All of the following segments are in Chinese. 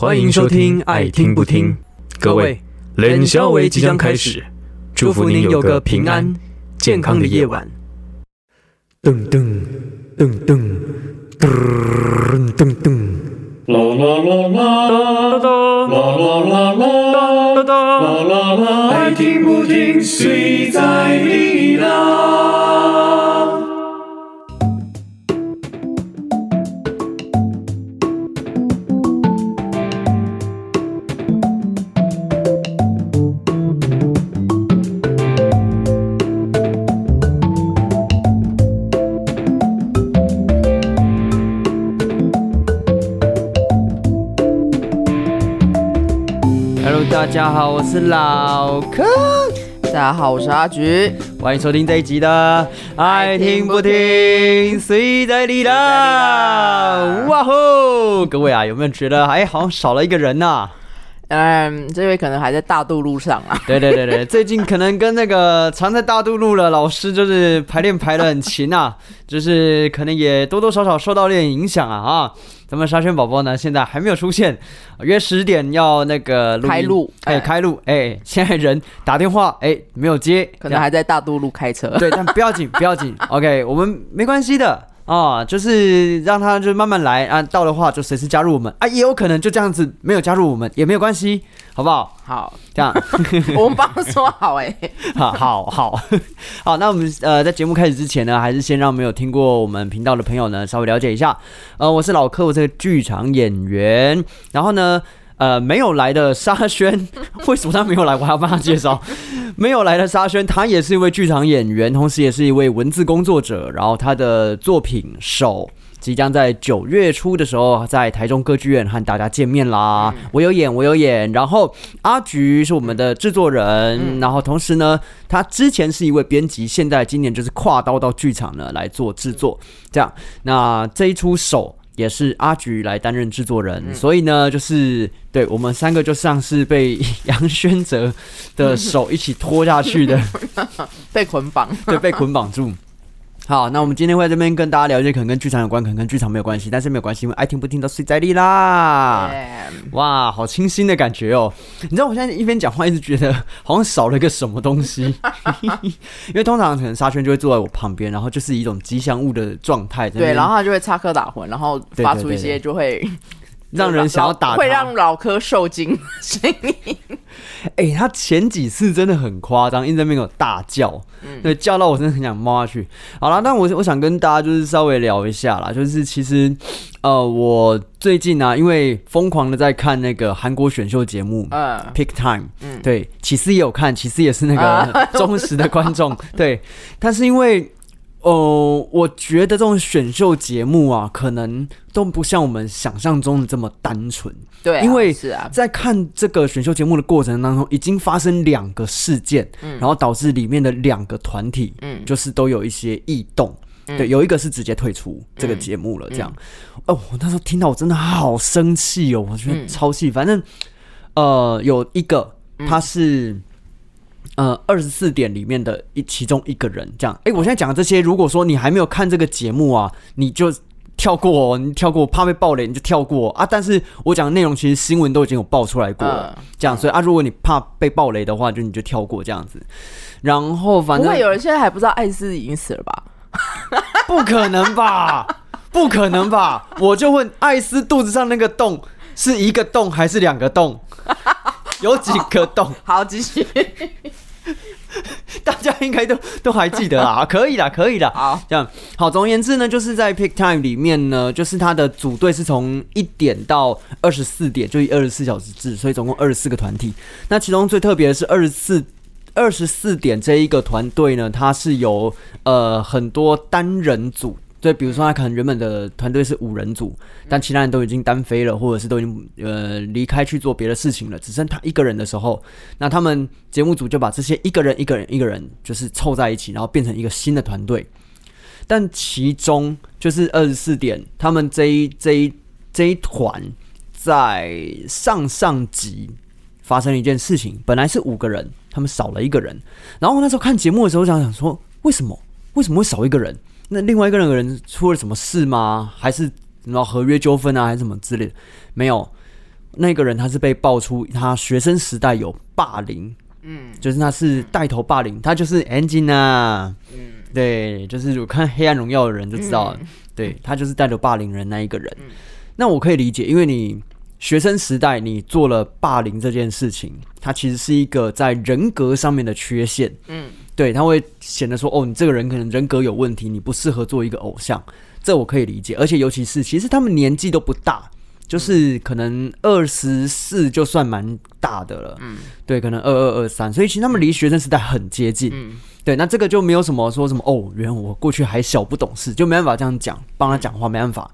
欢迎收听《爱听不听》，各位，冷消维即将开始，祝福您有个平安健康的夜晚。噔噔噔噔噔噔噔，啦啦啦啦，啦啦啦啦，啦啦啦，爱听不听，谁在你啦大家好，我是老柯，大家好，我是阿菊。欢迎收听这一集的《爱听不听》，随在你啦？哇吼！各位啊，有没有觉得哎，好像少了一个人呐、嗯，这位可能还在大渡路上啊。对对对对，最近可能跟那个常在大渡路的老师就是排练排的很勤啊，就是可能也多多少少受到点影响啊啊。咱们沙宣宝宝呢，现在还没有出现，约十点要那个录开路哎，哎开路，哎，现在人打电话，哎，没有接，可能还在大渡路开车。对，但不要紧，不要紧，OK，我们没关系的啊，就是让他就慢慢来啊，到的话就随时加入我们啊，也有可能就这样子没有加入我们也没有关系，好不好？好，这样。我们帮他说好哎、好好好 好，那我们呃在节目开始之前呢，还是先让没有听过我们频道的朋友呢稍微了解一下。呃，我是老柯，我是个剧场演员。然后呢，呃，没有来的沙宣，为什么他没有来？我还要帮他介绍。没有来的沙宣，他也是一位剧场演员，同时也是一位文字工作者。然后他的作品《手》。即将在九月初的时候，在台中歌剧院和大家见面啦。我有演，我有演。然后阿菊是我们的制作人，然后同时呢，他之前是一位编辑，现在今年就是跨刀到剧场呢来做制作。这样，那这一出手也是阿菊来担任制作人，所以呢，就是对我们三个就像是被 杨轩泽的手一起拖下去的。被捆绑。对，被捆绑住。好，那我们今天会在这边跟大家聊一些可能跟剧场有关，可能跟剧场没有关系，但是没有关系，因为爱听不听都睡在里啦。哎哇，好清新的感觉哦！你知道我现在一边讲话，一直觉得好像少了一个什么东西，因为通常可能沙圈就会坐在我旁边，然后就是一种吉祥物的状态，对，然后他就会插科打诨，然后发出一些就会让人想要打会让老柯受惊的声音。哎、他前几次真的很夸张，一直在那边有大叫，对，叫到我真的很想猫下去。好了，那我我想跟大家就是稍微聊一下啦，就是其实呃，我最近呢、因为疯狂的在看那个韩国选秀节目。嗯，Pick Time，嗯，对，其实也有看，其实也是那个 忠实的观众，对，但是因为，哦、我觉得这种选秀节目啊，可能都不像我们想象中的这么单纯，对啊，因为是啊，在看这个选秀节目的过程当中，已经发生两个事件，然后导致里面的两个团体，嗯就是都有一些异动。对，有一个是直接退出这个节目了，这样。哦，我那时候听到我真的好生气哦，我觉得超气。反正，呃，有一个他是。呃，二十四点里面的一其中一个人，这样，哎、我现在讲的这些，如果说你还没有看这个节目啊，你就跳过哦，你跳过，怕被爆雷你就跳过啊。但是我讲的内容其实新闻都已经有爆出来过了，嗯这样，所以啊，如果你怕被爆雷的话，就你就跳过这样子。然后反正不会有人现在还不知道艾斯已经死了吧？不可能吧？不可能吧？我就问艾斯肚子上那个洞是一个洞还是两个洞？有几个洞？好，继续。大家应该都都还记得啊，可以啦，可以啦。好，这样好，总而言之呢，就是在 Pick Time 里面呢，就是它的组队是从一点到二十四点，就以二十四小时制，所以总共二十四个团体。那其中最特别的是二十四。二十四点这一个团队呢，它是由呃很多单人组，对，比如说他可能原本的团队是五人组，但其他人都已经单飞了，或者是都已经呃离开去做别的事情了，只剩他一个人的时候，那他们节目组就把这些一个人一个人一个人就是凑在一起，然后变成一个新的团队。但其中就是二十四点，他们这一这一这一团在上上集发生了一件事情，本来是五个人，他们少了一个人。然后我那时候看节目的时候，想想说，为什么为什么会少一个人？那另外一个人的人出了什么事吗？还是什么合约纠纷啊，还是什么之类的？没有。那个人他是被爆出他学生时代有霸凌，嗯就是他是带头霸凌，他就是啊，嗯对，就是有看《黑暗荣耀》的人就知道了，嗯对他就是带头霸凌人那一个人。嗯那我可以理解，因为你学生时代你做了霸凌这件事情，它其实是一个在人格上面的缺陷，嗯对，他会显得说，哦，你这个人可能人格有问题，你不适合做一个偶像，这我可以理解。而且尤其是，其实他们年纪都不大，就是可能二十四就算蛮大的了，嗯对，可能二二二三，所以其实他们离学生时代很接近。嗯对，那这个就没有什么说什么哦，原来我过去还小不懂事，就没办法这样讲，帮他讲话没办法。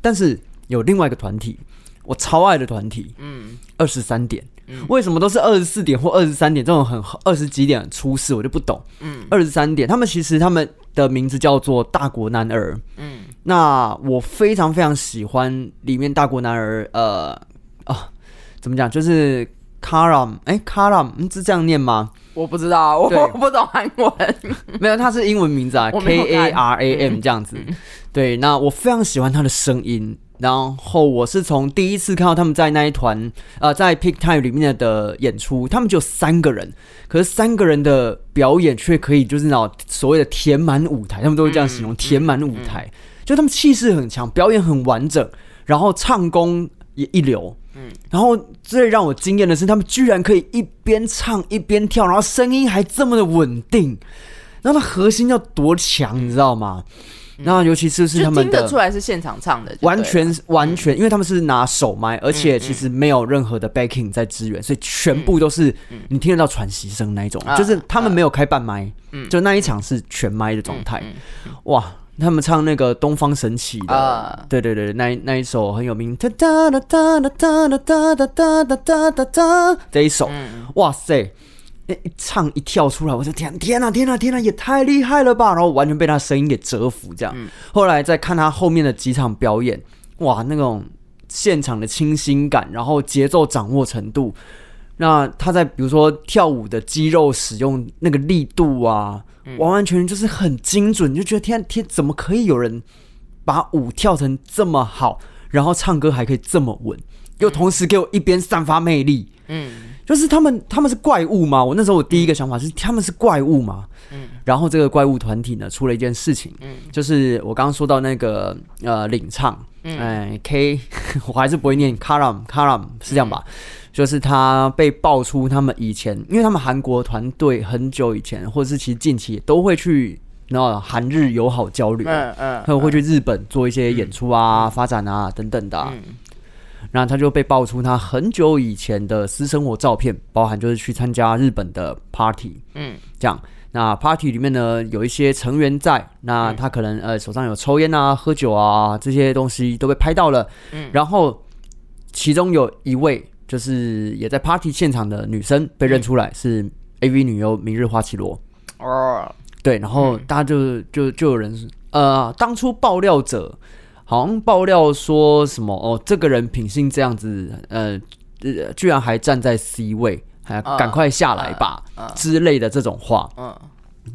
但是有另外一个团体，我超爱的团体，嗯二十三点嗯，为什么都是二十四点或二十三点这种很二十几点出事，我就不懂。嗯二十三点，他们其实他们的名字叫做大国男儿。嗯那我非常非常喜欢里面大国男儿，呃啊，怎么讲？就是 Karam，哎，Karam，嗯是这样念吗？我不知道，我对不懂韩文。没有，他是英文名字啊，K 看 A R A M 这样子。对，那我非常喜欢他的声音。然后我是从第一次看到他们在那一团呃，在 Peak Time 里面的演出，他们就三个人，可是三个人的表演却可以就是那种所谓的填满舞台，他们都会这样形容，填满舞台，就他们气势很强，表演很完整，然后唱功也一流。嗯然后最让我惊艳的是，他们居然可以一边唱一边跳，然后声音还这么的稳定，然后它核心要多强，你知道吗？那尤其是是他们的听得出来是现场唱的，完全完全，因为他们是拿手麦，而且其实没有任何的 backing 在支援，所以全部都是你听得到喘息声那一种，啊就是他们没有开半麦，嗯。就那一场是全麦的状态。嗯哇，他们唱那个东方神起的，啊。对对对，那一那一首很有名，哒哒哒哒哒哒哒哒哒哒哒哒哒这一首，嗯哇塞！那一唱一跳出来，我说天天啊天啊天啊，也太厉害了吧！然后完全被他声音给折服，这样。后来再看他后面的几场表演，哇，那种现场的清新感，然后节奏掌握程度，那他在比如说跳舞的肌肉使用那个力度啊，完完全全就是很精准，你就觉得天天怎么可以有人把舞跳成这么好，然后唱歌还可以这么稳，又同时给我一边散发魅力。嗯。就是他们他们是怪物吗？我那时候我第一个想法是他们是怪物吗？嗯。然后这个怪物团体呢出了一件事情，嗯。就是我刚刚说到那个呃领唱，嗯。哎、K，我还是不会念 Karam Karam 是这样吧？嗯。就是他被爆出他们以前，因为他们韩国团队很久以前，或者是其实近期都会去那韩日友好交流，嗯嗯，他们会去日本做一些演出啊、发展啊等等的啊、嗯然后他就被爆出他很久以前的私生活照片，包含就是去参加日本的 party，嗯这样。那 party 里面呢有一些成员在，那他可能呃手上有抽烟啊、喝酒啊这些东西都被拍到了。嗯然后其中有一位就是也在 party 现场的女生被认出来是 AV 女优明日花绮罗。哦，对，然后大家就就就有人呃，当初爆料者好像爆料说什么哦，这个人品性这样子，呃，呃居然还站在 C 位，还嗯赶快下来吧、嗯之类的这种话。嗯。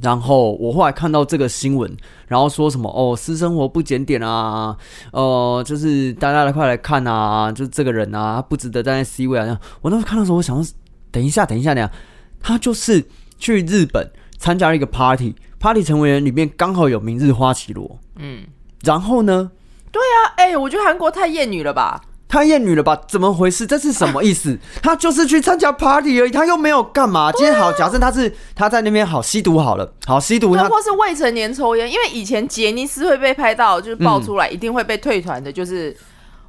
然后我后来看到这个新闻，然后说什么哦，私生活不检点啊，呃，就是大家来快来看啊，就是这个人啊，他不值得站在 C 位啊。我那时候看到的时候，我想说，等一下，等一下，等一下，他就是去日本参加了一个 party，party 成员里面刚好有明日花绮罗，嗯，然后呢，啊，哎，我觉得韩国太厌女了吧？太厌女了吧？怎么回事？这是什么意思？他就是去参加 party 而已，他又没有干嘛。今天好，假设他是他在那边好吸毒好了，好吸毒或是未成年抽烟，因为以前杰尼斯会被拍到，就是爆出来，一定会被退团的，就是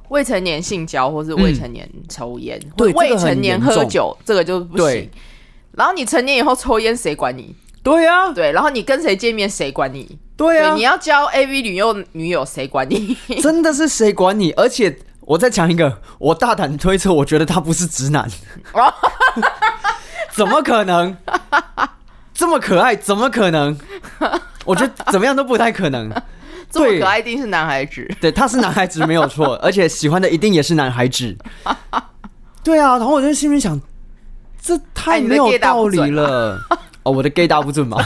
未成年性交或是未成年抽烟，对或未这个很成年严重喝酒，这个就不对行。然后你成年以后抽烟，谁管你？对啊，对，然后你跟谁见面，谁管你？对啊你，要交 AV 女友女友，谁管你？真的是谁管你？而且我再讲一个，我大胆推测，我觉得他不是直男，怎么可能？这么可爱，怎么可能？我觉得怎么样都不太可能。这么可爱，一定是男孩子。对，他是男孩子没有错，而且喜欢的一定也是男孩子。对啊，然后我就心里想，这太没有道理了。哦，我的 gay 大不准吗？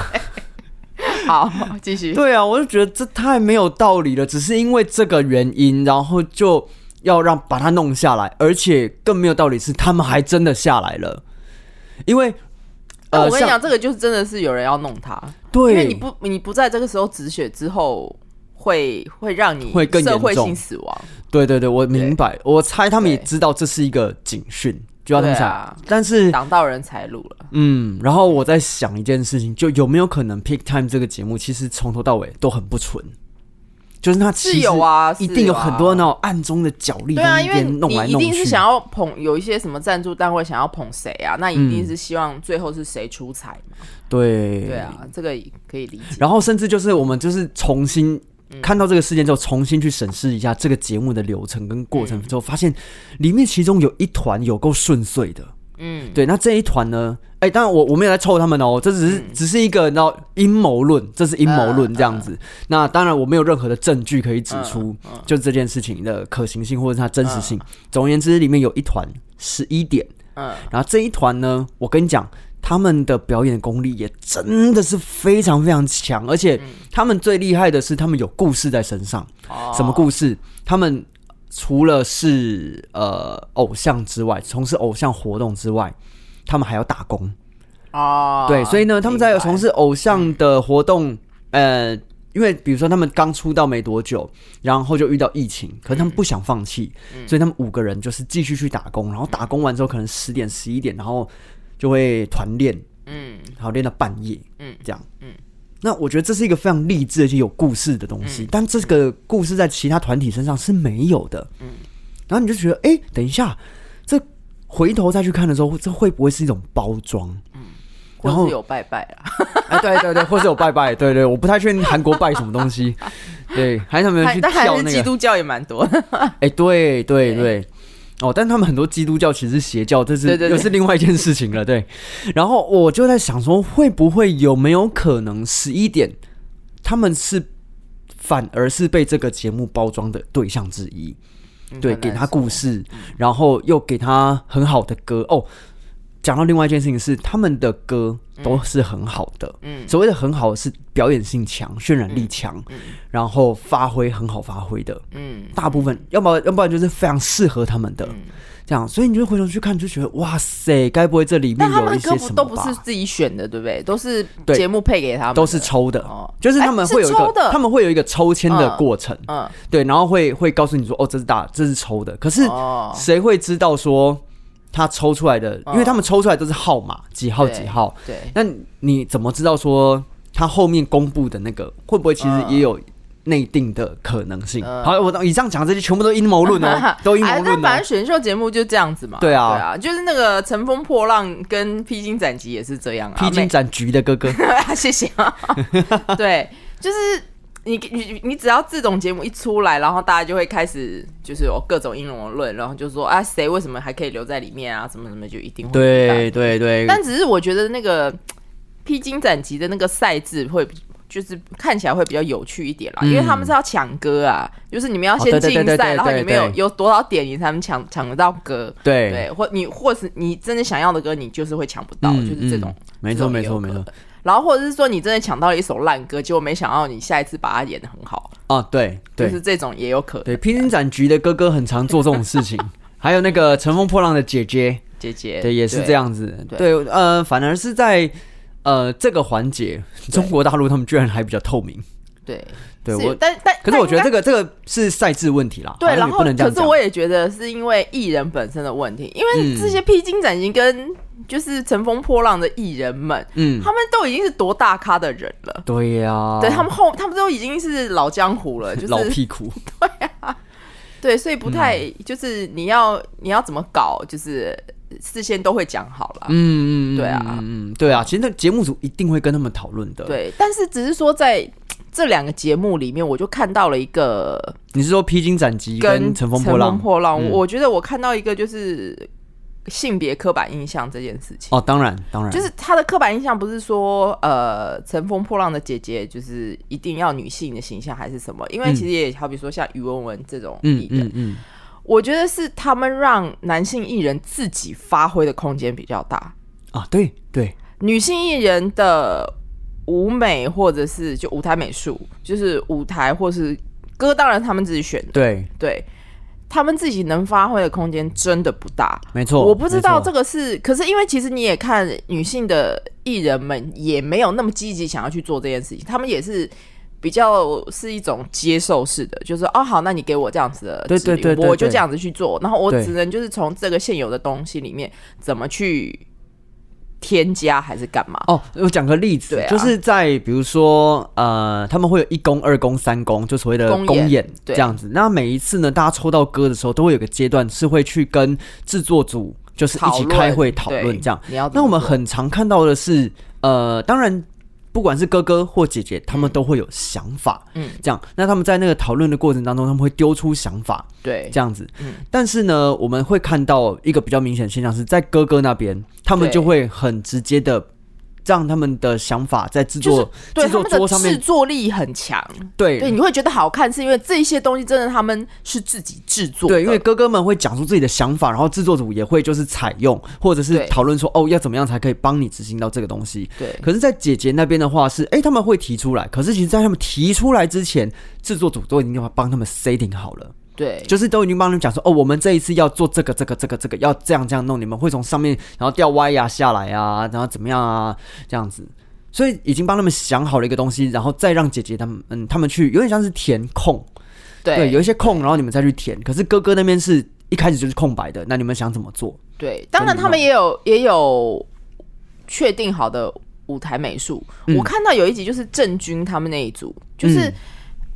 好，继续。对啊，我就觉得这太没有道理了，只是因为这个原因，然后就要让把它弄下来，而且更没有道理是他们还真的下来了，因为呃，我跟你讲，这个就是真的是有人要弄他，对，因为你不你不在这个时候止血之后，会会让你会更严社会重性死亡。对对对，我明白，我猜他们也对知道这是一个警讯，就要他们下来，啊但是挡到人财路了。嗯，然后我在想一件事情，就有没有可能《Pick Time》这个节目其实从头到尾都很不纯，就是它其实有啊，一定有很多那种暗中的角力，对啊，因为边弄来弄去。你一定是想要捧有一些什么赞助单位想要捧谁啊，那一定嗯是希望最后是谁出彩嘛。对对啊，这个可以理解。然后甚至就是我们就是重新嗯看到这个事件之后，重新去审视一下这个节目的流程跟过嗯程之后，发现里面其中有一团有够顺遂的。嗯，对，那这一团呢？哎、当然我我没有在抽他们哦，这只是、嗯只是一个你知道阴谋论，这是阴谋论这样子。那当然我没有任何的证据可以指出，嗯就这件事情的可行性或者是它真实性。总而言之，里面有一团十一点，嗯，然后这一团呢，我跟你讲，他们的表演功力也真的是非常非常强，而且他们最厉害的是他们有故事在身上。哦什么故事？他们除了是呃偶像之外，从事偶像活动之外，他们还要打工。哦，对，所以呢，他们在从事偶像的活动，呃，因为比如说他们刚出道没多久，然后就遇到疫情，可是他们不想放弃，嗯所以他们五个人就是继续去打工，然后打工完之后可能十点十一点，然后就会团练，嗯。然后练到半夜，嗯。这样，嗯。那我觉得这是一个非常励志而且有故事的东西，嗯。但这个故事在其他团体身上是没有的。嗯。然后你就觉得，哎、等一下，这回头再去看的时候，这会不会是一种包装？然后是有拜拜啊，哎，对对对，或是有拜拜，对对，我不太确定韩国拜什么东西，对，还有他们去跳那个，是基督教也蛮多的。哎，对对对。对。哦，但他们很多基督教其实是邪教，这是又是另外一件事情了，对。然后我就在想说，会不会有没有可能十一点他们是反而是被这个节目包装的对象之一？对，给他故事，然后又给他很好的歌哦。讲到另外一件事情是，他们的歌都是很好的。嗯。所谓的很好是表演性强、渲染力强，然后发挥很好发挥的。嗯。大部分，要么要不然就是非常适合他们的。这样，所以你就回头去看，就觉得哇塞，该不会这里面有一些什么吧？都不是自己选的，对不对？都是节目配给他们，都是抽的，哦。就是他们哎会有一个，他们会有一个抽签的嗯过程，嗯。对，然后会会告诉你说，哦，这是大，这是抽的。可是哦。谁会知道说他抽出来的？因为他们抽出来都是号码，几号对几号。对，那你怎么知道说他后面公布的那个会不会其实也有内定的可能性？嗯好，我以上讲的这些全部 都阴谋论哦，都阴谋哎，论反正。选秀节目就这样子嘛。对啊对啊，就是那个《乘风破浪》跟《披荆斩棘》也是这样啊。披荆斩棘的哥哥，每 谢谢啊。对，就是你你你只要这种节目一出来，然后大家就会开始就是有各种阴谋论，然后就说啊谁为什么还可以留在里面啊，什么什么就一定会对对对，但只是我觉得那个披荆斩棘的那个赛制会。就是看起来会比较有趣一点啦，嗯因为他们是要抢歌啊，就是你们要哦先竞赛，然后你们有有多少点，你才能抢抢得到歌。对对，或你或是你真的想要的歌，你就是会抢不到，嗯就是这种。嗯没错没错没错。然后或者是说你真的抢到了一首烂歌，结果没想到你下一次把它演的很好，哦，对对就是这种也有可能。对，披荆斩棘的哥哥很常做这种事情，还有那个乘风破浪的姐姐，姐姐对，也是这。样子。对对，呃，反而是在呃这个环节，中国大陆他们居然还比较透明。对是对我但但可是我觉得这个个这个是赛制问题啦，对，然后。可是我也觉得是因为艺人本身的问题，因为嗯这些披荆斩棘跟就是乘风破浪的艺人们，嗯，他们都已经是多大咖的人了。对呀，对他们后，他们都已经是老江湖了，就是 老屁股，对，所以不太、嗯就是你要你要怎么搞，就是事先都会讲好了。嗯嗯，嗯对啊嗯嗯，对啊，其实那节目组一定会跟他们讨论的。，对，但是只是说在这两个节目里面，我就看到了一个你是说披荆斩棘跟乘风破浪？破浪嗯我觉得我看到一个就是性别刻板印象这件事情。哦，当然当然，就是他的刻板印象不是说，呃，乘风破浪的姐姐就是一定要女性的形象还是什么？因为嗯其实也好比说像于文文这种嗯嗯嗯，我觉得是他们让男性艺人自己发挥的空间比较大，啊，对对，女性艺人的舞美或者是就舞台美术，就是舞台或是歌，当然他们自己选的，对，对。他们自己能发挥的空间真的不大。没错，我不知道这个是，可是因为其实你也看女性的艺人们也没有那么积极想要去做这件事情，他们也是比较是一种接受式的，就是哦好，那你给我这样子的对指令，我就这样子去做，然后我只能就是从这个现有的东西里面怎么去添加还是干嘛？哦，我讲个例子，就是在比如说呃，他们会有一公、二公、三公，就所谓的公演这样子。那每一次呢，大家抽到歌的时候，都会有个阶段是会去跟制作组就是一起开会讨论这样。那我们很常看到的是，呃，当然。不管是哥哥或姐姐，他们都会有想法，嗯这样。那他们在那个讨论的过程当中，他们会丢出想法，对这样子。嗯但是呢，我们会看到一个比较明显的现象是在哥哥那边，他们就会很直接的让他们的想法在制作制作对他们的制桌上面，作力很强，对。对，你会觉得好看，是因为这些东西真的他们是自己制作，对，因为哥哥们会讲出自己的想法，然后制作组也会就是采用，或者是讨论说哦要怎么样才可以帮你执行到这个东西。对。可是，在姐姐那边的话是，哎、他们会提出来，可是其实，在他们提出来之前，制作组都已经帮他们 setting 好了。对，就是都已经帮你们讲说，哦，我们这一次要做这个、这个、这个、这个，要这样这样弄，你们会从上面然后掉歪呀下来啊，然后怎么样啊，这样子，所以已经帮他们想好了一个东西，然后再让姐姐他们，嗯，他们去有点像是填空，对有一些空，然后你们再去填。可是哥哥那边是一开始就是空白的，那你们想怎么做？对，当然他们也有也有确定好的舞台美术。嗯我看到有一集就是郑钧他们那一组，就是嗯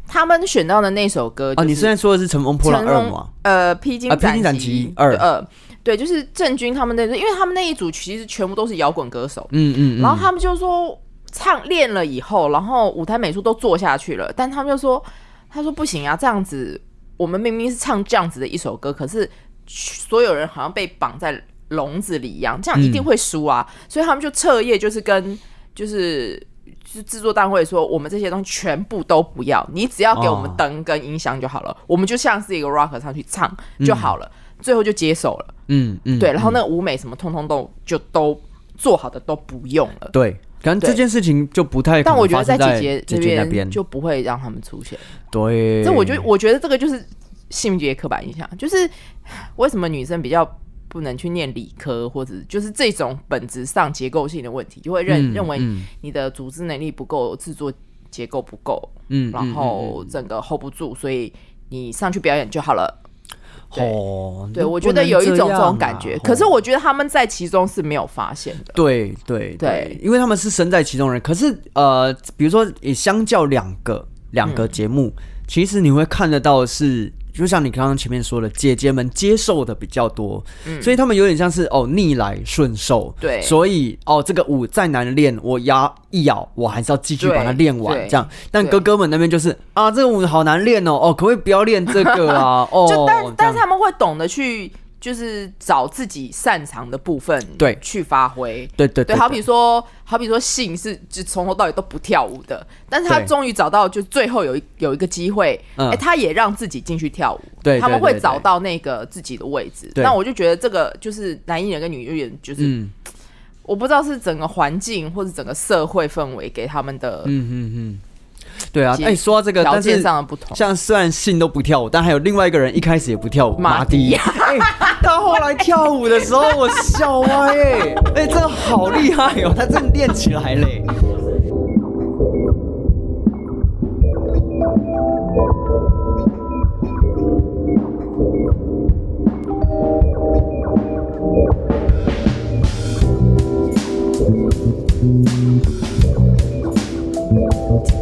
他们选到的那首歌、就哦，你现在说的是《乘风破浪二》吗？呃披荆啊披荆斩棘二二呃，对，就是郑钧他们那，因为他们那一组其实全部都是摇滚歌手，嗯嗯嗯，然后他们就说唱练了以后，然后舞台美术都做下去了，但他们就说，他说不行啊，这样子我们明明是唱这样子的一首歌，可是所有人好像被绑在笼子里一样，这样一定会输啊，所以他们就彻夜就是跟就是。就是制作单位说，我们这些东西全部都不要，你只要给我们哦灯跟音箱就好了，我们就像是一个 rocker 上去唱就好了，最后就接手了。嗯嗯，对，然后那个舞美什么，通通都就都做好的都不用了。对，可能这件事情就不太但我觉得在姐姐这边就不会让他们出现。对，这我觉得，我觉得这个就是性别刻板印象，就是 为什么女生比较不能去念理科，或者就是这种本质上结构性的问题，就会认、嗯认为嗯你的组织能力不够，制作结构不够，嗯，然后整个 hold 不住，所以你上去表演就好了。哦，对，我觉得有一种这种感觉，啊可是哦我觉得他们在其中是没有发现的。对对对因为他们是身在其中人。可是呃，比如说，也相较两个两嗯个节目，其实你会看得到是，就像你刚刚前面说的，姐姐们接受的比较多，所以他们有点像是哦逆来顺受。嗯对所以哦这个舞再难练，我牙一咬，我还是要继续把它练完这样。但哥哥们那边就是啊，这个舞好难练哦，哦，可不可以不要练这个啊？哦，就但但是他们会懂得去，就是找自己擅长的部分，对。去发挥。对对对，好比说，好比说，信是就从头到尾都不跳舞的，但是他终于找到，就最后有一有一个机会，哎、嗯他也让自己进去跳舞，对他们会找到那个自己的位置。对。那我就觉得这个就是男艺人跟女艺人，就是、嗯。我不知道是整个环境或者整个社会氛围给他们的嗯嗯嗯，对啊。其哎，说到这个，条件但是上的不同。像虽然信都不跳舞，但还有另外一个人一开始也不跳舞，马马迪。哎、他后来跳舞的时候，我笑歪哎、哎、真的好厉害哦，他真的练起来嘞。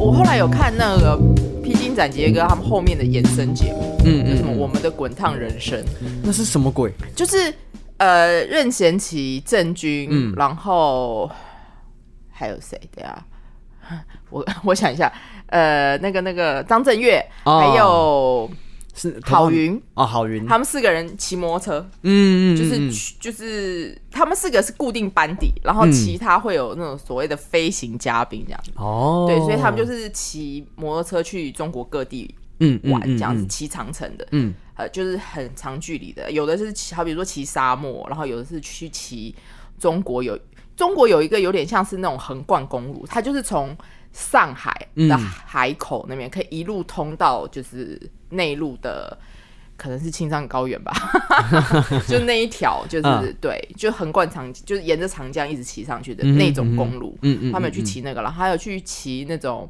我后来有看那个《披荆斩棘》歌他们后面的延伸节目，嗯就什么《嗯。我们的滚烫人生》，那是什么鬼？就是呃任贤齐、郑钧，嗯。然后还有谁的呀？我 我想一下，呃，那个那个张震岳，哦。还有是郝云，哦，郝云。他们四个人骑摩托车，嗯嗯，就是、嗯。就是他们四个是固定班底，然后嗯。其他会有那种所谓的飞行嘉宾这样。子。哦，对，所以他们就是骑摩托车去中国各地嗯玩，这样子嗯。骑长城的，嗯。呃，就是很长距离的。有的是骑，好比如说骑沙漠，然后有的是去骑中国有中国有一个有点像是那种横贯公路，它就是从上海的嗯。海口那边可以一路通到就是内陆的可能是青藏高原吧，就那一条就是、嗯。对，就横贯长，就是沿着长江一直骑上去的那种公路，嗯嗯，他们有去骑那个，然后还有去骑那种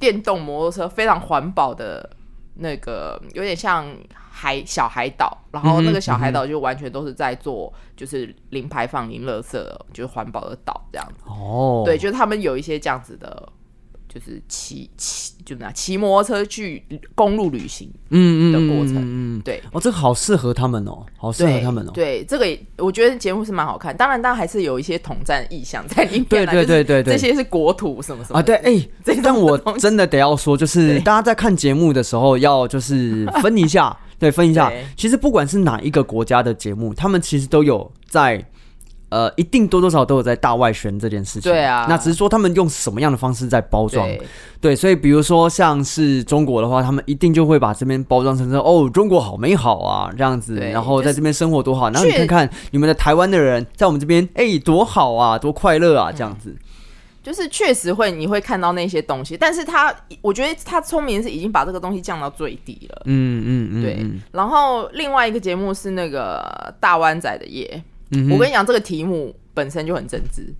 电动摩托车，非常环保的那个，有点像海小海岛，然后那个小海岛就完全都是在做就是零排放、零垃圾，就是环保的岛这样子。哦，对，就是他们有一些这样子的，就是骑骑就那骑摩托车去公路旅行，嗯嗯的过程嗯对。哦，这个好适合他们哦，好适合他们哦。对，这个我觉得节目是蛮好看。当然，当然还是有一些统战意向在里面。对对对对对这些是国土什么什么啊，对，哎、这但我真的得要说，就是大家在看节目的时候，要就是 分一下，对，分一下。其实不管是哪一个国家的节目，他们其实都有在。呃，一定多多少少都有在大外宣这件事情。对啊那只是说他们用什么样的方式在包装。对对，所以比如说像是中国的话，他们一定就会把这边包装成说哦，中国好美好啊这样子，然后在这边生活多好。然后你看看你们的台湾的人在我们这边，哎、多好啊，多快乐啊，这样子。就是确实会你会看到那些东西，但是他我觉得他聪明是已经把这个东西降到最低了。嗯嗯嗯，对嗯，然后另外一个节目是那个大湾仔的夜，嗯我跟你讲，这个题目本身就很政治。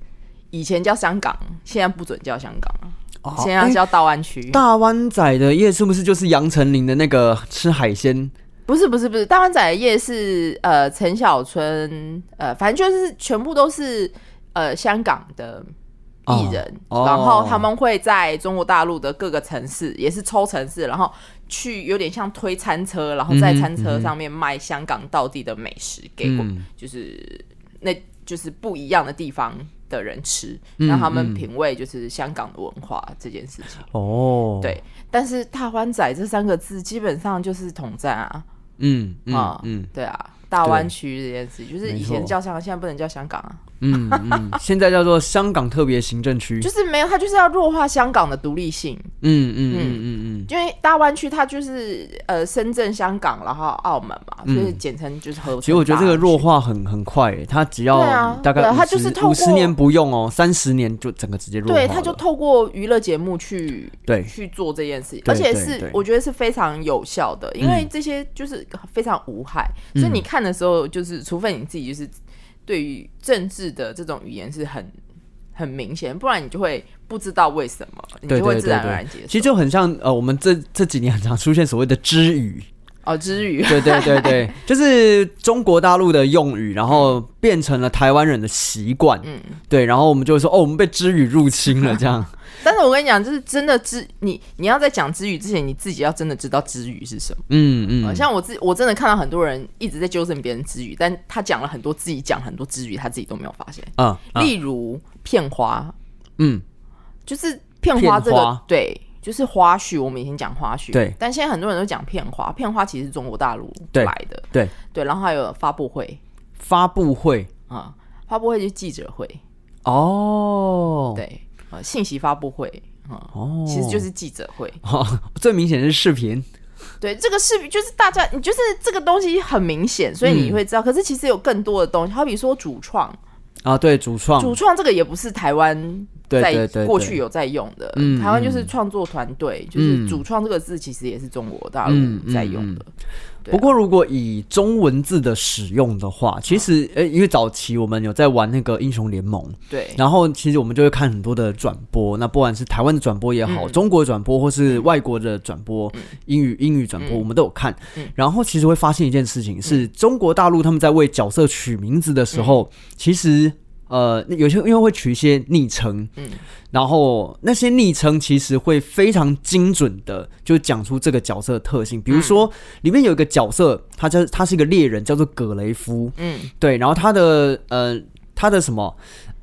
以前叫香港，现在不准叫香港了，哦现在要叫大湾区。大湾仔的夜是不是就是杨丞琳的那个吃海鲜？不是不是不是，大湾仔的夜是呃陈小春，呃反正就是全部都是呃香港的艺人，哦然后他们会在中国大陆的各个城市，也是抽城市，然后去有点像推餐车，然后在餐车上面卖香港道地的美食给我，嗯。就是那就是不一样的地方的人吃，嗯让他们品味就是香港的文化这件事情。哦，，对，但是大湾仔这三个字基本上就是统战啊。嗯嗯啊嗯。对啊，大湾区这件事，就是以前叫香港，现在不能叫香港啊，嗯嗯，现在叫做香港特别行政区。就是没有，它就是要弱化香港的独立性，嗯嗯嗯嗯嗯，因为大湾区它就是呃深圳、香港，然后澳门嘛，所以简称就是合。其实我觉得这个弱，化很很快耶，它只要大概它就是透过五十年不用哦，三十年就整个直接弱化对，了。它就透过娱乐节目去对。去做这件事。情，而且是我觉得是非常有效的，因为嗯。这些就是非常无害，所以你看的时候，就是除非你自己就是对于政治的这种语言是很很明显，不然你就会不知道为什么，你就会自然而然接受。其实就很像呃，我们这这几年很常出现所谓的知语，哦，之语，对对对对，就是中国大陆的用语，然后变成了台湾人的习惯，嗯，对，然后我们就会说哦，我们被知语入侵了，这样，但是我跟你讲，就是真的知你你要在讲知语之前，你自己要真的知道知语是什么。嗯嗯，呃像我自我真的看到很多人一直在纠正别人知语，但他讲了很多自己讲很多知语，他自己都没有发现。啊啊例如片花，嗯。就是片花这个对，就是花絮。我们以前讲花絮，对但现在很多人都讲片花，片花其实是中国大陆对来的，对，对。然后还有发布会发布会啊、发布会就是记者会，哦，对，呃，信息发布会啊、哦，其实就是记者会。哦，最明显是视频，对，这个视频就是大家，你就是这个东西很明显，所以你嗯会知道。可是其实有更多的东西，好比说主创，啊，对，主创，主创这个也不是台湾在对对对，过去有在用的，嗯台湾就是嗯创作团队，就是嗯。主创这个字其实也是中国大陆在用的。对啊。不过，如果以中文字的使用的话，其实呃，因为早期我们有在玩那个英雄联盟，对，然后其实我们就会看很多的转播，那不管是台湾的转播也好，嗯。中国的转播或是外国的转播，英语英语转播，我们都有看。嗯。然后其实会发现一件事情，是中国大陆他们在为角色取名字的时候，嗯。其实。呃，有些因为会取一些昵称，嗯。然后那些昵称其实会非常精准的就讲出这个角色的特性。比如说，嗯。里面有一个角色，他叫他是一个猎人，叫做葛雷夫，嗯。对，然后他的呃他的什么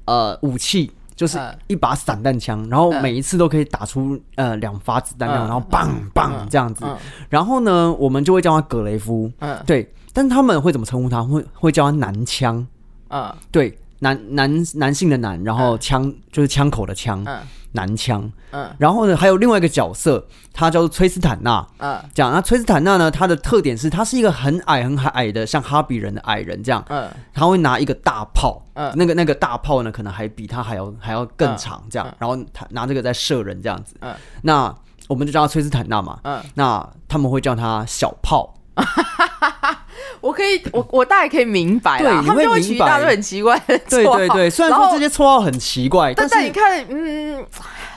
呃武器就是嗯一把散弹枪，然后嗯每一次都可以打出呃两发子弹然后棒棒嗯。这样子。嗯。然后呢，我们就会叫他葛雷夫，嗯。对，但他们会怎么称呼他？会会叫他男枪，啊对，男男男性的男，然后枪就是枪口的枪，嗯男枪。嗯然后呢，还有另外一个角色，他叫做崔斯坦纳。嗯这样，那崔斯坦纳呢，他的特点是他是一个很矮很矮的，像哈比人的矮人这样。嗯他会拿一个大炮，嗯那个那个大炮呢，可能还比他还要还要更长，这样，嗯然后他拿这个在射人这样子。嗯那我们就叫他崔斯坦纳嘛。嗯那他们会叫他小炮，我可以，我我大概可以明白他们就会取一明白。大堆很奇怪的 对对对，虽然说这些绰号很奇怪，但但是但你看，嗯，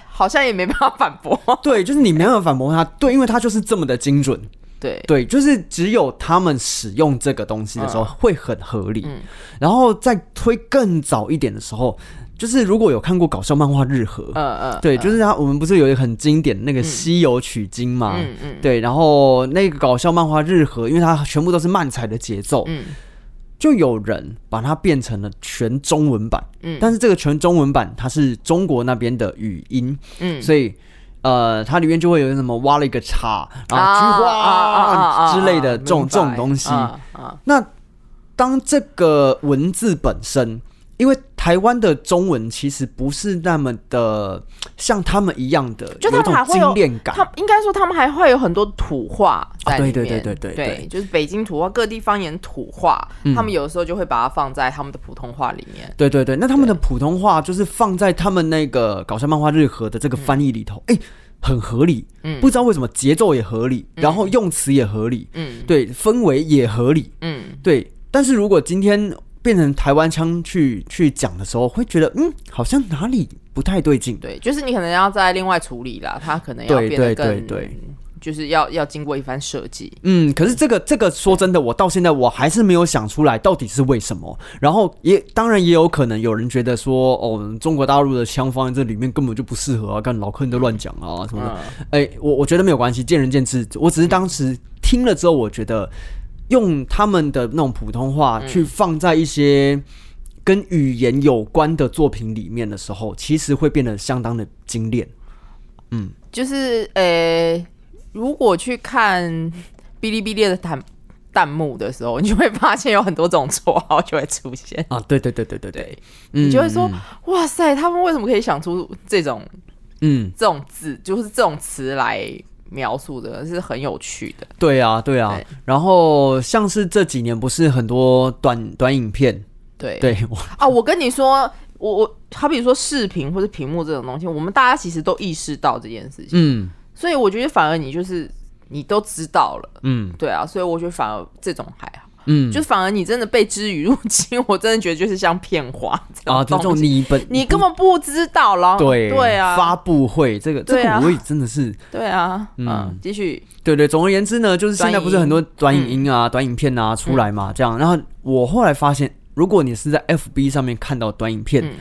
好像也没办法反驳。对，就是你没办法反驳他，对，因为他就是这么的精准，对，对，就是只有他们使用这个东西的时候嗯。会很合理，嗯。然后再推更早一点的时候，就是如果有看过搞笑漫画日和，嗯嗯，对，嗯就是他我们不是有一个很经典的那个西游取经嘛，嗯嗯。对，然后那个搞笑漫画日和，因为它全部都是漫彩的节奏，嗯。就有人把它变成了全中文版，嗯。但是这个全中文版它是中国那边的语音，嗯，所以呃，它里面就会有什么挖了一个叉，然后菊花啊之类的这种这种东西。啊啊。那当这个文字本身，因为台湾的中文其实不是那么的像他们一样的，就他们还会有。他应该说他们还会有很多土话在里面，啊对对对对对对。对就是北京土话，各地方言土话，嗯。他们有的时候就会把它放在他们的普通话里面。对对对，那他们的普通话就是放在他们那个搞笑漫画日和的这个翻译里头，哎、很合理。嗯。不知道为什么节奏也合理，然后用词也合理，嗯。对，氛围也合理，嗯，对。但是如果今天变成台湾腔去去讲的时候，会觉得嗯，好像哪里不太对劲。对，就是你可能要再另外处理啦，他可能要对变得对对更，对就是要要经过一番设计。嗯，可是这个这个说真的，我到现在我还是没有想出来到底是为什么。然后也当然也有可能有人觉得说，哦，中国大陆的腔放在这里面根本就不适合啊，干老客人都乱讲啊什么的。嗯哎、我我觉得没有关系，见仁见智。我只是当时听了之后，我觉得用他们的那种普通话去放在一些跟语言有关的作品里面的时候，其实会变得相当的精炼。嗯。就是呃，如果去看哔哩哔哩的弹弹幕的时候，你就会发现有很多种绰号就会出现。啊，对对对对对对，你就会说，哇塞，他们为什么可以想出这种嗯，这种字，就是这种词来描述的，是很有趣的。对啊，对啊。对。然后像是这几年不是很多短短影片，对。对，我啊，我跟你说，我我好比说视频或者屏幕这种东西，我们大家其实都意识到这件事情，嗯。所以我觉得反而你就是你都知道了，嗯。对啊，所以我觉得反而这种还好，嗯，就反而你真的被之语入侵，我真的觉得就是像片花啊，这种你本你根本不知道，然后对对啊，发布会这个这个我也真的是对啊，嗯。嗯，继续，对对，总而言之呢，就是现在不是很多短影音。嗯啊、短影片啊出来嘛，这样。然后我后来发现，如果你是在 FB 上面看到短影片，嗯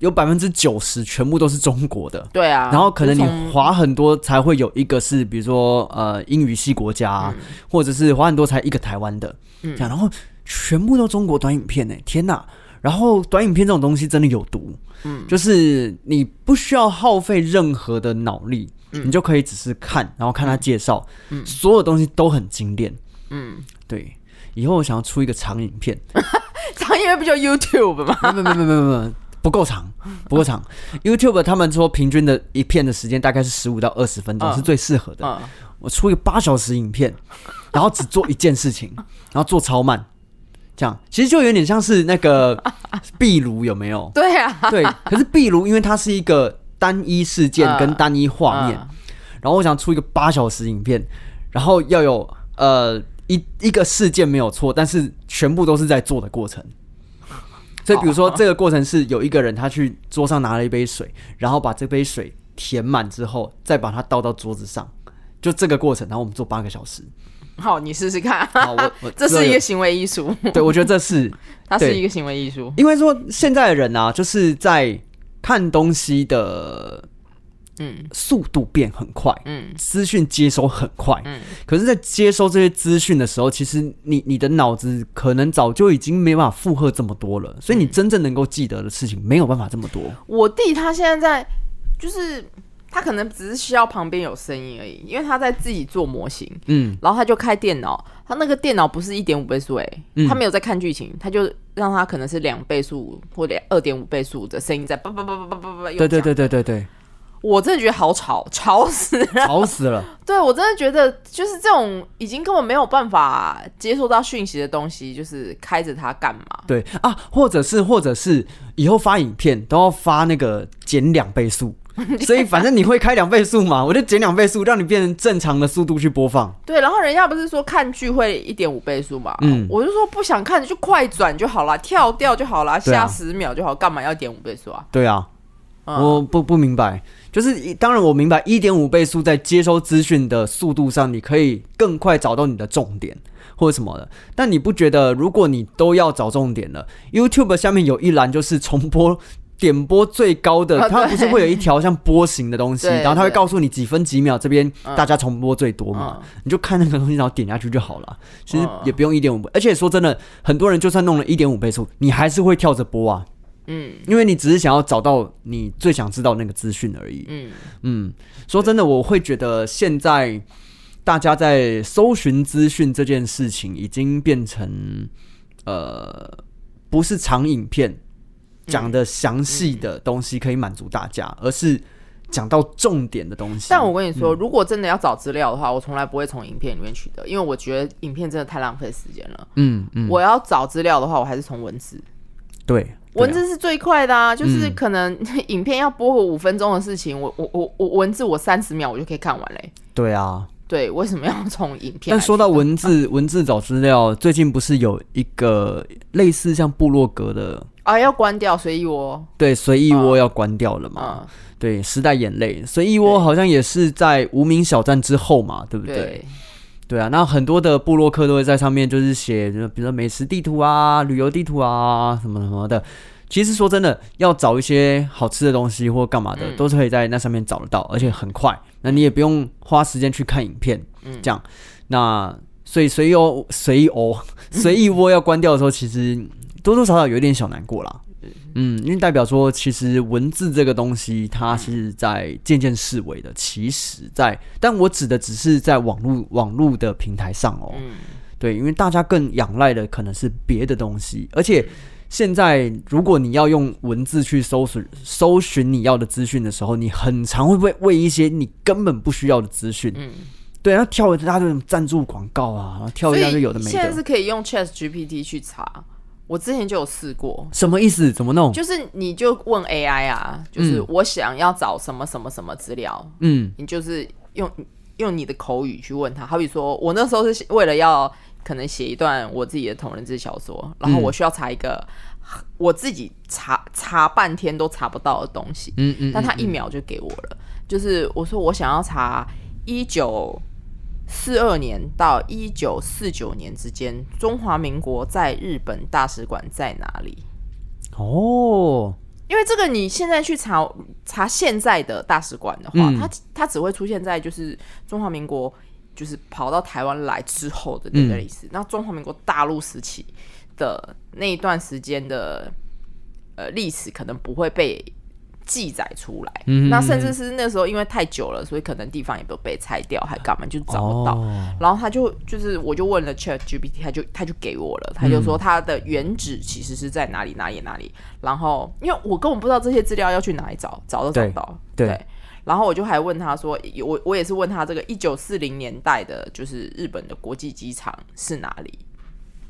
有百分之九十全部都是中国的。对啊，然后可能你就从滑很多才会有一个是，比如说呃英语系国家、啊，嗯。或者是划很多才一个台湾的，这样，然后全部都中国短影片呢、天哪！然后短影片这种东西真的有毒，嗯，就是你不需要耗费任何的脑力，嗯。你就可以只是看，然后看他介绍，嗯，所有东西都很精炼，嗯，对。以后我想要出一个长影片，长影片不就 YouTube 吗？没没有没有没有不够长，不够长。YouTube 他们说平均的一片的时间大概是十五到二十分钟、嗯是最适合的。嗯，我出一个八小时影片，然后只做一件事情，然后做超慢，这样其实就有点像是那个 壁炉有没有？对啊，对，可是壁炉因为它是一个单一事件嗯跟单一画面，嗯然后我想出一个八小时影片，然后要有呃一一个事件没有错，但是全部都是在做的过程。所以比如说这个过程是有一个人他去桌上拿了一杯水，然后把这杯水填满之后，再把它倒到桌子上，就这个过程，然后我们做八个小时。好，你试试看。好，我我 这是一个行为艺术，对，我觉得这是 它是一个行为艺术。因为说现在的人啊，就是在看东西的嗯。速度变很快，嗯。资讯接收很快，嗯。可是，在接收这些资讯的时候，其实你你的脑子可能早就已经没办法负荷这么多了，所以你真正能够记得的事情没有办法这么多。我弟他现在在，就是他可能只是需要旁边有声音而已，因为他在自己做模型，嗯，然后他就开电脑，他那个电脑不是一点五倍速诶、嗯。他没有在看剧情，他就让他可能是两倍速或者二点五倍速的声音在叭叭叭叭叭叭叭，对对对，对对对，我真的觉得好吵，吵死了。吵死了。对我真的觉得，就是这种已经根本没有办法接收到讯息的东西，就是开着它干嘛？对啊，或者是或者是以后发影片都要发那个减两倍速，所以反正你会开两倍速嘛，我就减两倍速，让你变成正常的速度去播放。对，然后人家不是说看剧会一点五倍速嘛？嗯我就说不想看就快转就好啦，跳掉就好啦，下十秒就好，干嘛要点五倍速啊？对啊，嗯我不不明白，就是一当然我明白一点五倍速在接收资讯的速度上，你可以更快找到你的重点或者什么的。但你不觉得，如果你都要找重点了，YouTube 下面有一栏就是重播。点播最高的，它不是会有一条像波形的东西，然后它会告诉你几分几秒这边嗯大家重播最多嘛？你就看那个东西，然后点下去就好了。其实嗯也不用一点五倍，而且说真的，很多人就算弄了一点五倍速，你还是会跳着播啊。嗯。因为你只是想要找到你最想知道那个资讯而已。嗯，嗯，说真的，我会觉得现在大家在搜寻资讯这件事情，已经变成呃，不是长影片讲的详细的东西可以满足大家，而是讲到重点的东西。但我跟你嗯。说，如果真的要找资料的话，我从来不会从影片里面取得，因为我觉得影片真的太浪费时间了。嗯嗯，我要找资料的话，我还是从文字，对，文字是最快的啊。就是嗯可能 影片要播个五分钟的事情，我我我我文字我三十秒我就可以看完嘞。对啊。对，为什么要从影片？但说到文字，文字找资料，最近不是有一个类似像部落格的，啊，要关掉随意窝，对，随意窝要关掉了嘛？嗯，对，时代眼泪，随意窝好像也是在无名小站之后嘛，对不对？对，对啊，那很多的部落客都会在上面就是写，比如说美食地图啊、旅游地图啊什么什么的。其实说真的，要找一些好吃的东西或干嘛的，嗯都是可以在那上面找得到，而且很快。那你也不用花时间去看影片，嗯这样。那所以随意哦、随意哦、随意 窝要关掉的时候，其实多多少少有一点小难过啦。嗯，因为代表说，其实文字这个东西，它是在渐渐式微的。其实在，但我指的只是在网络网络的平台上哦。嗯对，因为大家更仰赖的可能是别的东西，而且现在如果你要用文字去搜索搜寻你要的资讯的时候，你很常会被喂一些你根本不需要的资讯。嗯，对，然后跳一大堆什么赞助广告啊，然后跳所一大堆有的没的现在是。可以用 Chat GPT 去查。我之前就有试过，什么意思？怎么弄？就是你就问 AI 啊，就是嗯我想要找什么什么什么资料，嗯你就是用用你的口语去问他。好比说我那时候是为了要可能写一段我自己的同人志小说，然后嗯我需要查一个我自己查查半天都查不到的东西，嗯嗯，但他嗯一秒就给我了。就是我说我想要查一九四二年到一九四九年之间，中华民国在日本大使馆在哪里？哦，因为这个你现在去查查现在的大使馆的话，嗯。它它只会出现在就是中华民国就是跑到台湾来之后的那个历史，那、中华民国大陆时期的那一段时间的呃历史可能不会被记载出来，嗯那甚至是那时候因为太久了，所以可能地方也都被拆掉，还干嘛就找不到。哦然后他就就是，我就问了 Chat GPT，他就他就给我了，他就嗯说他的原址其实是在哪里哪里哪里。然后因为我根本不知道这些资料要去哪里找，找都找不到。对然后我就还问他说，我我也是问他这个一九四零年代的，就是日本的国际机场是哪里？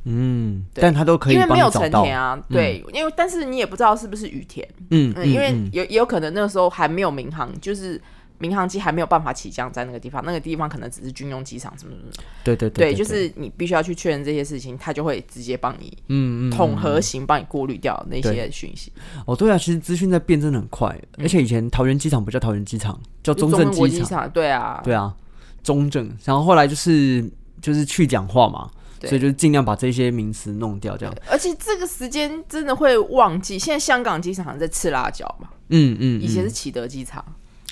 嗯，但他都可以因为没有。成田啊，对，因为但是你也不知道是不是羽田，嗯嗯，因为嗯有也有可能那个时候还没有民航，就是民航机还没有办法起降在那个地方，那个地方可能只是军用机场什么什么。对对对，对，就是你必须要去确认这些事情，他就会直接帮你嗯嗯统合型帮你过滤掉那些讯息。哦，对啊，其实资讯在变真的很快，而且以前桃园机场不叫桃园机场，叫中正机场。对啊，对啊，中正，然后后来就是就是去讲话嘛，对所以就尽量把这些名词弄掉，这样。而且这个时间真的会忘记。现在香港机场好像在吃辣椒嘛，嗯嗯，以前是嗯启德机场，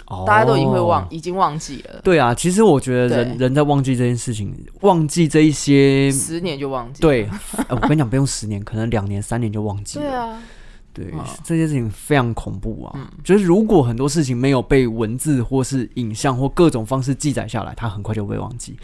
哦大家都已经会忘，已经忘记了，对啊，其实我觉得人人在忘记这件事情，忘记这一些，十年就忘记。对，呃我跟你讲，不用十年，可能两年、三年就忘记了。对啊，对，嗯这件事情非常恐怖啊！就是如果很多事情没有被文字或是影像或各种方式记载下来，它很快就会被忘记。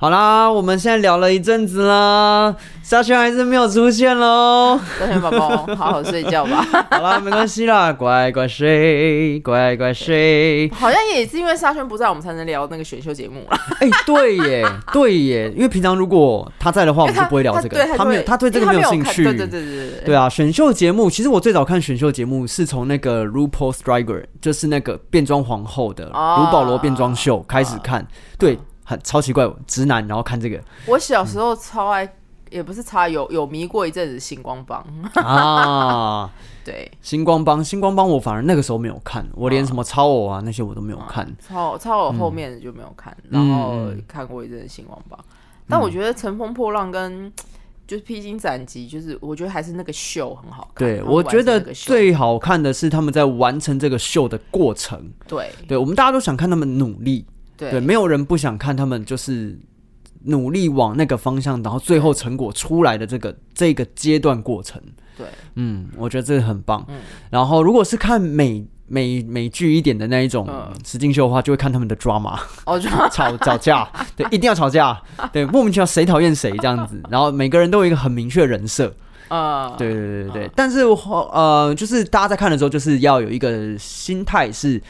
好啦，我们现在聊了一阵子啦，沙宣还是没有出现喽。沙宣宝宝，好好睡觉吧。好啦，没关系啦，乖乖睡，乖乖睡。好像也是因为沙宣不在，我们才能聊那个选秀节目啦。哎、对耶，对耶，因为平常如果他在的话，我们就不会聊这个。对他没有，他对这个没有兴趣。对对对对对。对啊，选秀节目，其实我最早看选秀节目是从那个 RuPaul Striger，就是那个变装皇后的哦卢保罗变装秀开始看。对，很超奇怪，直男然后看这个我小时候超爱，也不是超爱，有有迷过一阵子星光帮。啊。对，星光帮，星光帮，我反而那个时候没有看，我连什么超偶啊那些我都没有看。超超偶后面就没有看，嗯然后看过一阵子星光帮。但我觉得《乘风破浪》跟就是《披荆斩棘》，就是我觉得还是那个秀很好看。对，我觉得最好看的是他们在完成这个秀的过程。对对我们大家都想看他们努力，对。对，没有人不想看他们就是努力往那个方向，然后最后成果出来的这个这个阶段过程。对。嗯，我觉得这个很棒。嗯。然后如果是看美美美剧一点的那一种嗯。实境秀的话，就会看他们的 drama。哦，就 吵吵架，对，一定要吵架，对，莫名其妙谁讨厌谁这样子，然后每个人都有一个很明确的人设，啊，对对对对对。但是我呃，就是大家在看的时候，就是要有一个心态是，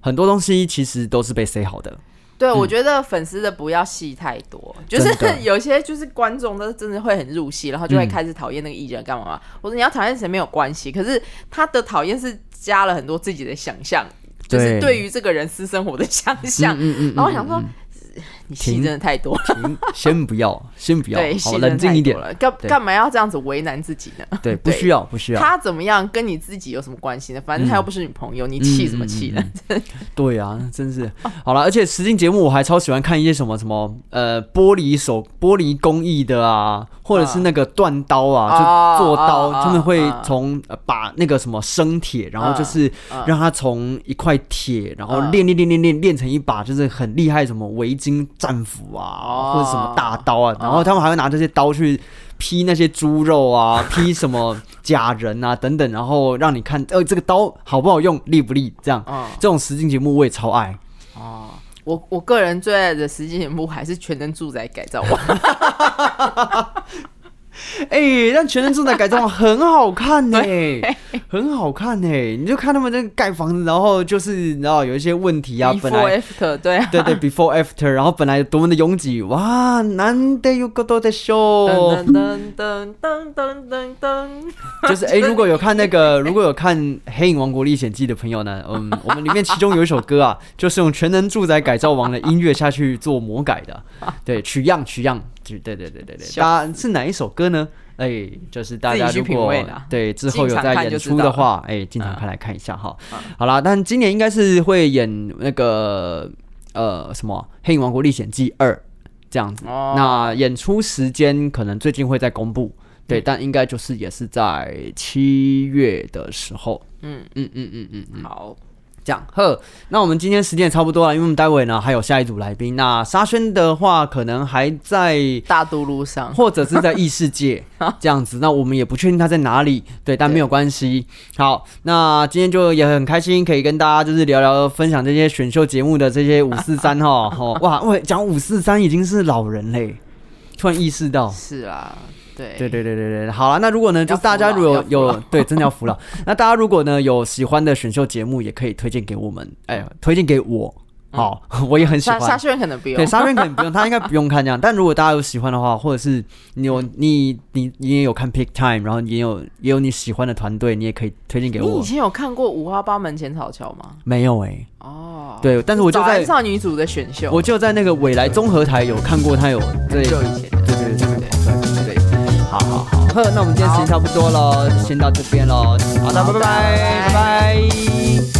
很多东西其实都是被塞好的，对，我觉得粉丝的不要戏太多，就是 有些就是观众都真的会很入戏，然后就会嗯开始讨厌那个艺人干嘛嘛。我说你要讨厌谁没有关系，可是他的讨厌是加了很多自己的想象，就是对于这个人私生活的想象。然后我想说，你戏真的太多了，停，先不要，先不要，对，好冷静一点，了，干干嘛要这样子为难自己呢？对，不需要，不需要，他怎么样跟你自己有什么关系呢？反正他又不是女朋友，你气什么气呢？对啊，真是。好了。而且实境节目我还超喜欢看一些什么什么呃玻璃手玻璃工艺的啊，或者是那个断刀啊，哦就做刀，哦他们会哦从、呃把那个什么生铁，然后就是嗯让它从一块铁，然后嗯练练练练练练成一把就是很厉害什么围巾战斧啊，哦或者什么大刀啊，然后他们还会拿这些刀去。劈那些猪肉啊，劈什么假人啊等等，然后让你看，呃，这个刀好不好用，利不利，这样。嗯这种实境节目我也超爱。哦，我我个人最爱的实境节目还是《全能住宅改造王》。哎、但全能住宅改造很好看呢、很好看呢、你就看他们这个盖房子，然后就是你知道有一些问题啊，本 Before 来 after 对。啊，对对 before after，然后本来多么的拥挤，哇，难得有个多的秀，噔噔噔噔噔噔噔，就是哎、如果有看那个，如果有看《黑影王国历险记》的朋友呢，嗯，我们里面其中有一首歌啊，就是用全能住宅改造王的音乐下去做魔改的，对，取样取样，对对对对对对，笑大家是哪一首歌呢？哎、就是大家如果对之后有在演出的话，哎、经常看来看一下哈。好啦，但今年应该是会演那个呃什么《黑影王国历险记二》这样子。哦。那演出时间可能最近会再公布，对，但应该就是也是在七月的时候。嗯。嗯嗯嗯嗯嗯，好，这样呵，那我们今天时间也差不多了，因为我们待会呢还有下一组来宾。那沙宣的话，可能还在。大都路上，或者是在异世界 这样子，那我们也不确定他在哪里，对，但没有关系。好，那今天就也很开心，可以跟大家就是聊聊分享这些选秀节目的这些五四三哈，哦哇，喂，讲五四三已经是老人嘞，突然意识到，是啊，对对对对对对，好了，那如果呢，就是大家如果服了要有对，真的要服了。那大家如果呢有喜欢的选秀节目，也可以推荐给我们，哎，推荐给我，好，我也很喜欢。沙沙宣可能不用对，，沙宣可能不用，他应该不用看这样。但如果大家有喜欢的话，或者是你有你你你也有看 Pick Time，然后你也有也有你喜欢的团队，你也可以推荐给我。你以前有看过五花八门浅草桥吗？没有哎、哦，对，但是我就在少女组的选秀，我就在那个未来综合台有看过，他有对就以前那我们今天时间差不多了，先到这边了，好的，拜拜拜拜。